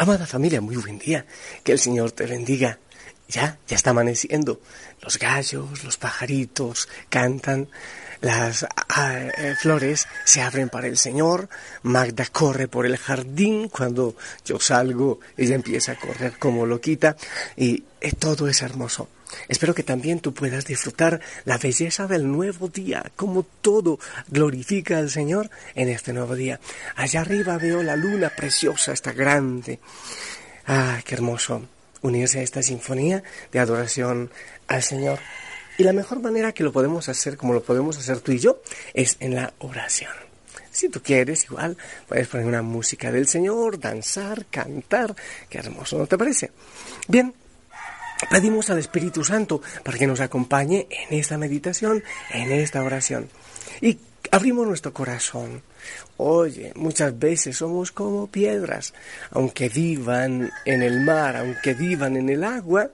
Amada familia, muy buen día. Que el Señor te bendiga. Ya, ya está amaneciendo. Los gallos, los pajaritos cantan, las ah, eh, flores se abren para el Señor. Magda corre por el jardín. Cuando yo salgo, ella empieza a correr como loquita. Y eh, todo es hermoso. Espero que también tú puedas disfrutar la belleza del nuevo día, como todo glorifica al Señor en este nuevo día. Allá arriba veo la luna preciosa, está grande. Ah, qué hermoso unirse a esta sinfonía de adoración al Señor. Y la mejor manera que lo podemos hacer, como lo podemos hacer tú y yo, es en la oración. Si tú quieres, igual, puedes poner una música del Señor, danzar, cantar. Qué hermoso, ¿no te parece? Bien, Pedimos al Espíritu Santo para que nos acompañe en esta meditación, en esta oración. Y abrimos nuestro corazón. Oye, muchas veces somos como piedras, aunque vivan en el mar, aunque vivan en el agua,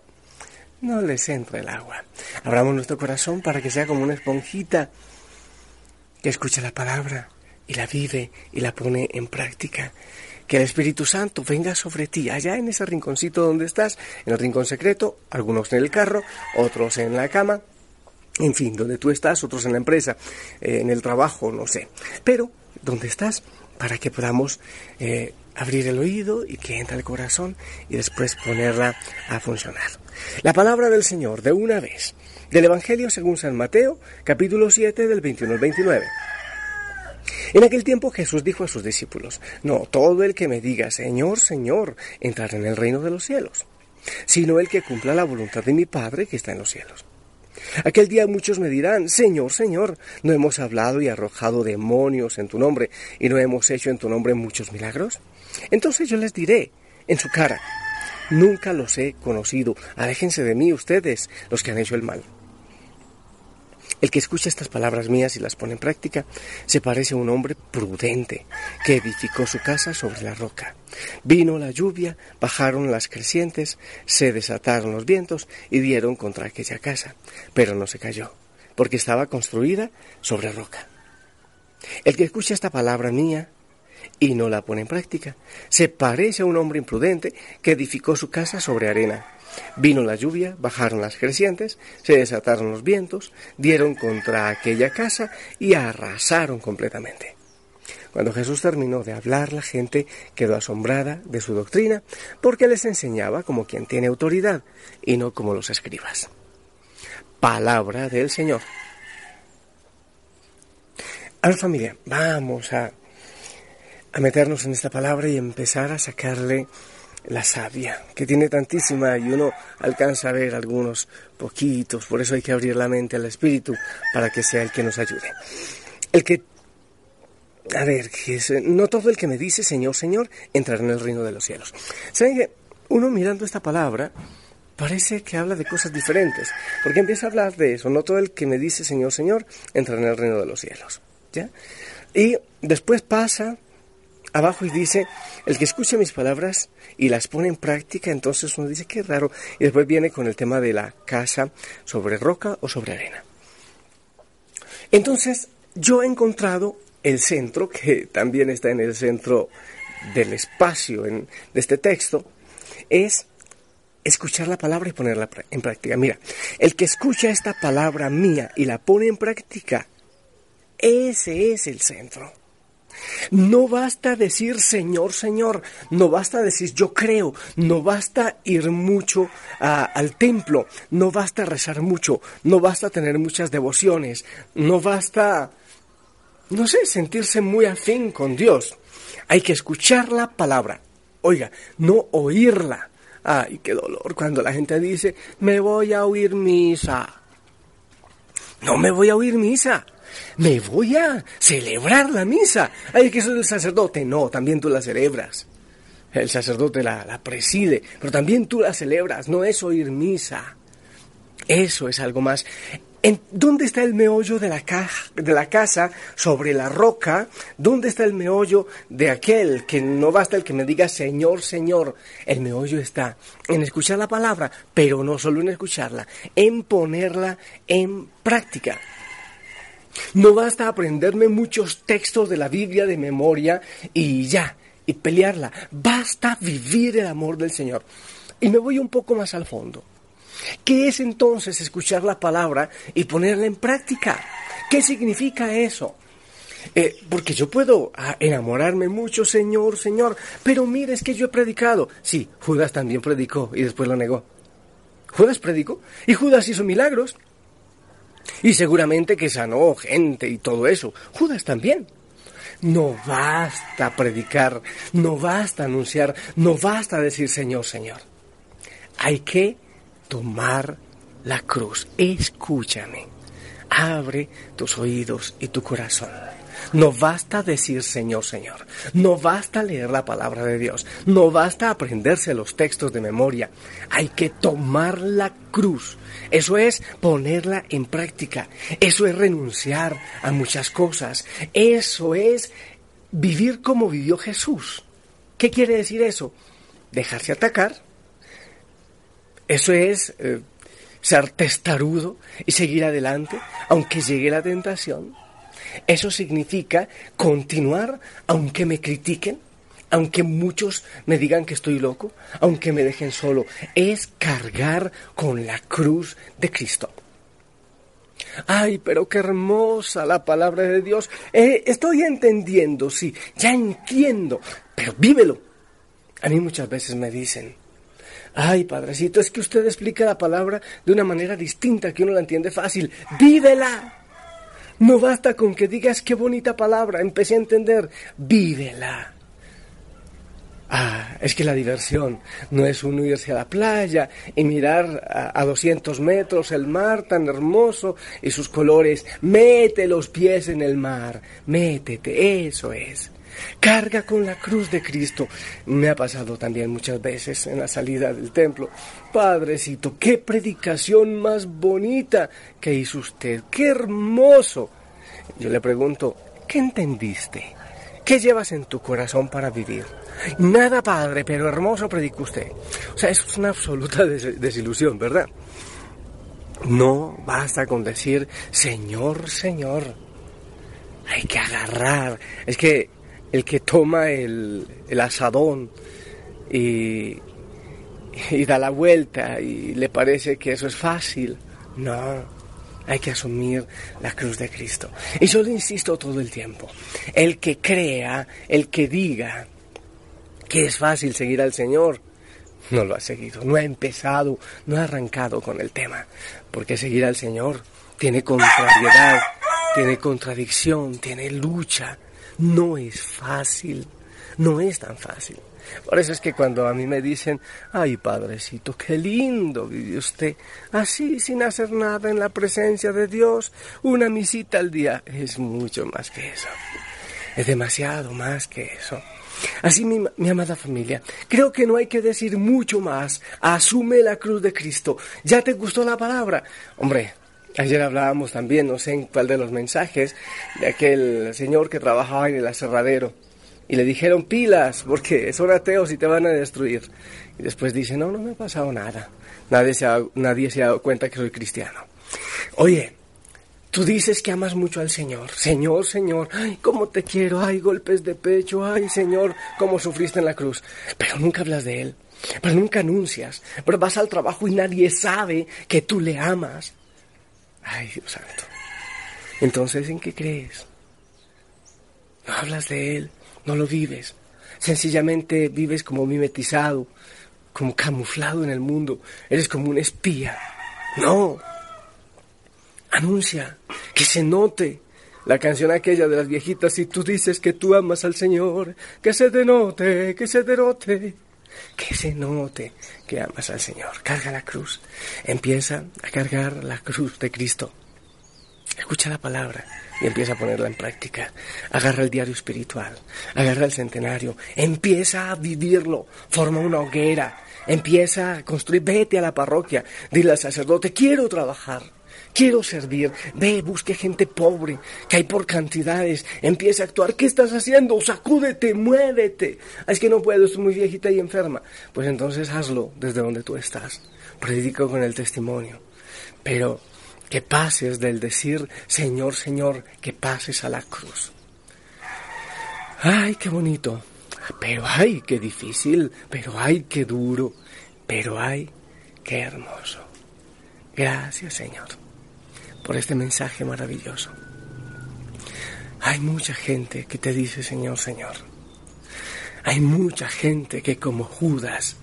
no les entra el agua. Abramos nuestro corazón para que sea como una esponjita que escucha la palabra y la vive y la pone en práctica que el Espíritu Santo venga sobre ti, allá en ese rinconcito donde estás, en el rincón secreto, algunos en el carro, otros en la cama, en fin, donde tú estás, otros en la empresa, eh, en el trabajo, no sé. Pero, ¿dónde estás? Para que podamos eh, abrir el oído y que entre el corazón y después ponerla a funcionar. La palabra del Señor, de una vez, del Evangelio según San Mateo, capítulo 7, del 21 al 29. En aquel tiempo Jesús dijo a sus discípulos, No todo el que me diga, Señor, Señor, entrará en el reino de los cielos, sino el que cumpla la voluntad de mi Padre que está en los cielos. Aquel día muchos me dirán, Señor, Señor, no hemos hablado y arrojado demonios en tu nombre, y no hemos hecho en tu nombre muchos milagros. Entonces yo les diré en su cara, nunca los he conocido, aléjense de mí ustedes, los que han hecho el mal. El que escucha estas palabras mías y las pone en práctica se parece a un hombre prudente que edificó su casa sobre la roca. Vino la lluvia, bajaron las crecientes, se desataron los vientos y dieron contra aquella casa, pero no se cayó, porque estaba construida sobre roca. El que escucha esta palabra mía y no la pone en práctica se parece a un hombre imprudente que edificó su casa sobre arena. Vino la lluvia, bajaron las crecientes, se desataron los vientos, dieron contra aquella casa y arrasaron completamente. Cuando Jesús terminó de hablar, la gente quedó asombrada de su doctrina, porque les enseñaba como quien tiene autoridad y no como los escribas. Palabra del Señor. Ahora familia, vamos a, a meternos en esta palabra y empezar a sacarle la savia, que tiene tantísima y uno alcanza a ver algunos poquitos, por eso hay que abrir la mente al Espíritu para que sea el que nos ayude. El que, a ver, no todo el que me dice Señor, Señor, entrará en el reino de los cielos. ¿Saben que uno mirando esta palabra parece que habla de cosas diferentes, porque empieza a hablar de eso, no todo el que me dice Señor, Señor, entrará en el reino de los cielos. ¿ya? Y después pasa abajo y dice, el que escucha mis palabras y las pone en práctica, entonces uno dice, qué raro. Y después viene con el tema de la casa sobre roca o sobre arena. Entonces, yo he encontrado el centro, que también está en el centro del espacio en, de este texto, es escuchar la palabra y ponerla en práctica. Mira, el que escucha esta palabra mía y la pone en práctica, ese es el centro. No basta decir Señor, Señor, no basta decir yo creo, no basta ir mucho al templo, no basta rezar mucho, no basta tener muchas devociones, no basta, no sé, sentirse muy afín con Dios. Hay que escuchar la palabra, oiga, no oírla. Ay, qué dolor cuando la gente dice, me voy a oír misa. No me voy a oír misa me voy a celebrar la misa. Ay, que soy el sacerdote. No, también tú la celebras. El sacerdote la, preside, pero también tú la celebras. No es oír misa. Eso es algo más. ¿En ¿Dónde está el meollo de la, de la casa sobre la roca? ¿Dónde está el meollo de aquel que no basta el que me diga Señor, Señor? El meollo está en escuchar la palabra, pero no solo en escucharla, en ponerla en práctica. No basta aprenderme muchos textos de la Biblia de memoria y ya, y pelearla. Basta vivir el amor del Señor. Y me voy un poco más al fondo. ¿Qué es entonces escuchar la palabra y ponerla en práctica? ¿Qué significa eso? Eh, porque yo puedo ah, enamorarme mucho, Señor, Señor, pero mire, es que yo he predicado. Sí, Judas también predicó y después lo negó. Judas predicó y Judas hizo milagros. Y seguramente que sanó gente y todo eso. Judas también. No basta predicar, no basta anunciar, no basta decir Señor, Señor. Hay que tomar la cruz. Escúchame. Abre tus oídos y tu corazón. No basta decir Señor, Señor. No basta leer la palabra de Dios. No basta aprenderse los textos de memoria. Hay que tomar la cruz. Eso es ponerla en práctica. Eso es renunciar a muchas cosas. Eso es vivir como vivió Jesús. ¿Qué quiere decir eso? Dejarse atacar. Eso es eh, ser testarudo y seguir adelante, aunque llegue la tentación. Eso significa continuar aunque me critiquen, aunque muchos me digan que estoy loco, aunque me dejen solo. Es cargar con la cruz de Cristo. Ay, pero qué hermosa la palabra de Dios. Eh, estoy entendiendo, sí, ya entiendo, pero vívelo. A mí muchas veces me dicen, ay, padrecito, es que usted explica la palabra de una manera distinta que uno la entiende fácil. Vívela. No basta con que digas qué bonita palabra, empecé a entender, vívela. Ah, es que la diversión no es uno irse a la playa y mirar a, a 200 metros el mar tan hermoso y sus colores. Mete los pies en el mar, métete, eso es. Carga con la cruz de Cristo. Me ha pasado también muchas veces en la salida del templo. Padrecito, qué predicación más bonita que hizo usted. Qué hermoso. Yo le pregunto, ¿qué entendiste? ¿Qué llevas en tu corazón para vivir? Nada, padre, pero hermoso predicó usted. O sea, eso es una absoluta desilusión, ¿verdad? No basta con decir, Señor, Señor. Hay que agarrar. Es que el que toma el, asadón y, y da la vuelta y le parece que eso es fácil. No, hay que asumir la cruz de Cristo. Y yo le insisto todo el tiempo, el que crea, el que diga que es fácil seguir al Señor, no lo ha seguido, no ha empezado, no ha arrancado con el tema, porque seguir al Señor tiene contrariedad, tiene contradicción, tiene lucha, no es fácil, no es tan fácil. Por eso es que cuando a mí me dicen, ay padrecito, qué lindo vive usted, así sin hacer nada en la presencia de Dios, una misita al día, es mucho más que eso. Es demasiado más que eso. Así mi, mi, amada familia, creo que no hay que decir mucho más. Asume la cruz de Cristo. ¿Ya te gustó la palabra? Hombre, Ayer hablábamos también, no sé en cuál de los mensajes, de aquel señor que trabajaba en el aserradero. Y le dijeron pilas, porque son ateos y te van a destruir. Y después dice, no, no me ha pasado nada. Nadie se ha, nadie se ha dado cuenta que soy cristiano. Oye, tú dices que amas mucho al Señor. Señor, Señor, ay, cómo te quiero, ay, golpes de pecho, ay, Señor, cómo sufriste en la cruz. Pero nunca hablas de Él. Pero nunca anuncias. Pero vas al trabajo y nadie sabe que tú le amas. Ay, Dios santo. Entonces, ¿en qué crees? No hablas de Él, no lo vives. Sencillamente vives como mimetizado, como camuflado en el mundo. Eres como un espía. No. Anuncia, que se note. La canción aquella de las viejitas, si tú dices que tú amas al Señor, que se denote, que se denote que se note que amas al Señor. Carga la cruz. Empieza a cargar la cruz de Cristo. Escucha la palabra y empieza a ponerla en práctica. Agarra el diario espiritual, agarra el centenario, empieza a vivirlo, forma una hoguera, empieza a construir, vete a la parroquia, dile al sacerdote, quiero trabajar, quiero servir, ve, busque gente pobre, que hay por cantidades, empieza a actuar, ¿qué estás haciendo? Sacúdete, muévete. Ah, es que no puedo, estoy muy viejita y enferma. Pues entonces hazlo desde donde tú estás, predica con el testimonio. Pero que pases del decir, Señor, Señor, que pases a la cruz. Ay, qué bonito. Pero ay, qué difícil, pero ay, qué duro, pero ay, qué hermoso. Gracias Señor por este mensaje maravilloso. Hay mucha gente que te dice Señor, Señor. Hay mucha gente que como Judas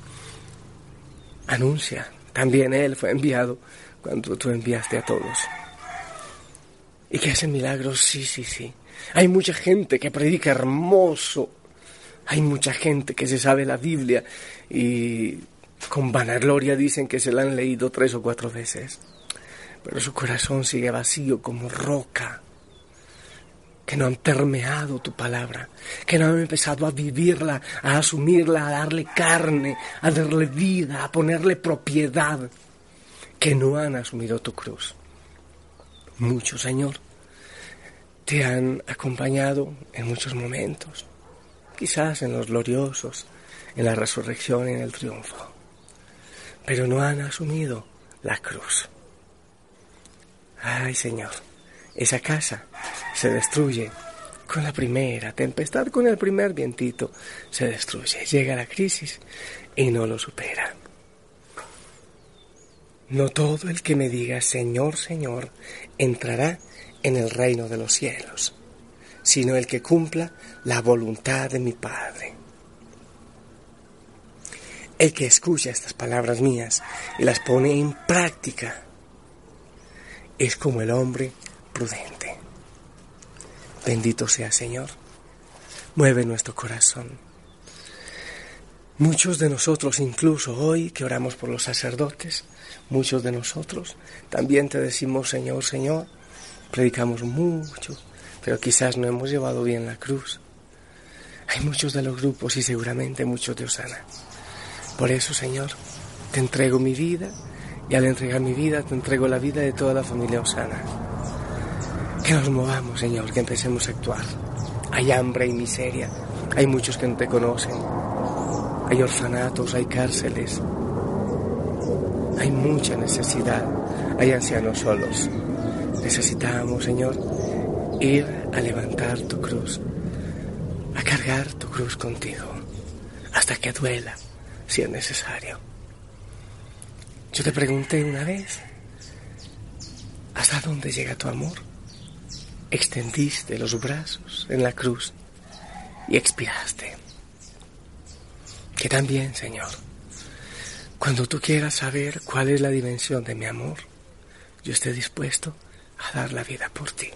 anuncia, también Él fue enviado cuando tú enviaste a todos. Y que hace milagros, sí, sí, sí. Hay mucha gente que predica hermoso. Hay mucha gente que se sabe la Biblia y con vanagloria dicen que se la han leído tres o cuatro veces. Pero su corazón sigue vacío como roca que no han permeado tu palabra, que no han empezado a vivirla, a asumirla, a darle carne, a darle vida, a ponerle propiedad, que no han asumido tu cruz. Muchos, Señor, te han acompañado en muchos momentos, quizás en los gloriosos, en la resurrección, en el triunfo, pero no han asumido la cruz. Ay, Señor esa casa se destruye con la primera tempestad, con el primer vientito, se destruye. Llega la crisis y no lo supera. No todo el que me diga Señor, Señor, entrará en el reino de los cielos, sino el que cumpla la voluntad de mi Padre. El que escucha estas palabras mías y las pone en práctica es como el hombre prudente. Bendito sea Señor. Mueve nuestro corazón. Muchos de nosotros, incluso hoy que oramos por los sacerdotes, muchos de nosotros también te decimos Señor, Señor, predicamos mucho, pero quizás no hemos llevado bien la cruz. Hay muchos de los grupos y seguramente muchos de Osana. Por eso, Señor, te entrego mi vida y al entregar mi vida te entrego la vida de toda la familia Osana. Que nos movamos, Señor, que empecemos a actuar. Hay hambre y miseria. Hay muchos que no te conocen. Hay orfanatos, hay cárceles. Hay mucha necesidad. Hay ancianos solos. Necesitamos, Señor, ir a levantar tu cruz, a cargar tu cruz contigo, hasta que duela, si es necesario. Yo te pregunté una vez, ¿hasta dónde llega tu amor? extendiste los brazos en la cruz y expiraste. Que también, Señor, cuando tú quieras saber cuál es la dimensión de mi amor, yo esté dispuesto a dar la vida por ti.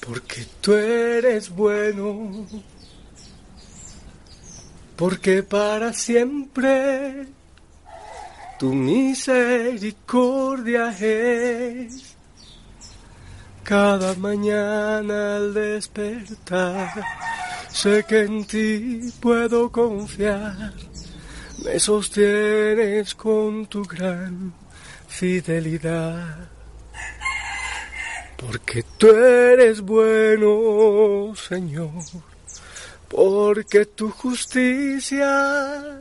Porque tú eres bueno, porque para siempre tu misericordia es cada mañana al despertar. Sé que en ti puedo confiar, me sostienes con tu gran fidelidad. Porque tú eres bueno, Señor, porque tu justicia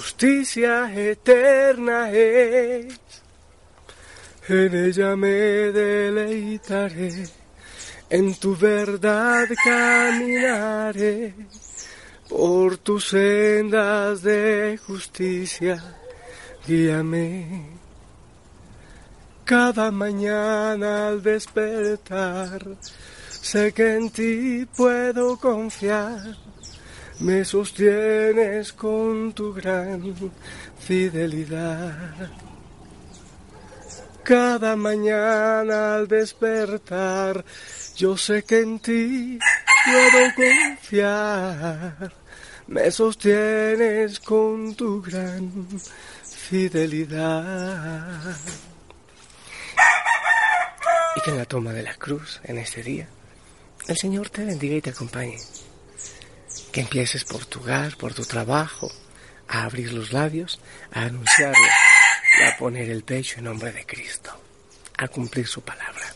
justicia eterna es. En ella me deleitaré, en tu verdad caminaré, por tus sendas de justicia, guíame. Cada mañana al despertar, sé que en ti puedo confiar me sostienes con tu gran fidelidad. Cada mañana al despertar, yo sé que en ti puedo confiar. Me sostienes con tu gran fidelidad. Y que en la toma de la cruz, en este día, el Señor te bendiga y te acompañe que empieces por tu hogar, por tu trabajo, a abrir los labios, a anunciarlo y a poner el pecho en nombre de Cristo, a cumplir su palabra.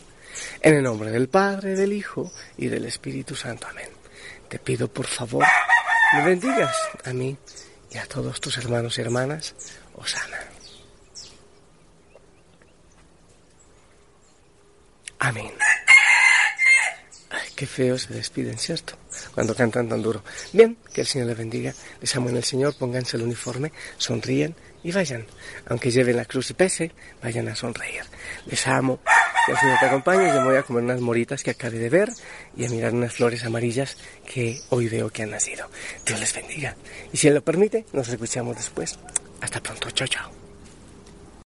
En el nombre del Padre, del Hijo y del Espíritu Santo. Amén. Te pido por favor, me bendigas a mí y a todos tus hermanos y hermanas. Osana. Amén. Qué feo se despiden, ¿cierto? Cuando cantan tan duro. Bien, que el Señor les bendiga. Les amo en el Señor, pónganse el uniforme, sonríen y vayan. Aunque lleven la cruz y pese, vayan a sonreír. Les amo. Que el Señor te acompañe. Yo me voy a comer unas moritas que acabé de ver y a mirar unas flores amarillas que hoy veo que han nacido. Dios les bendiga. Y si Él lo permite, nos escuchamos después. Hasta pronto. Chao, chao.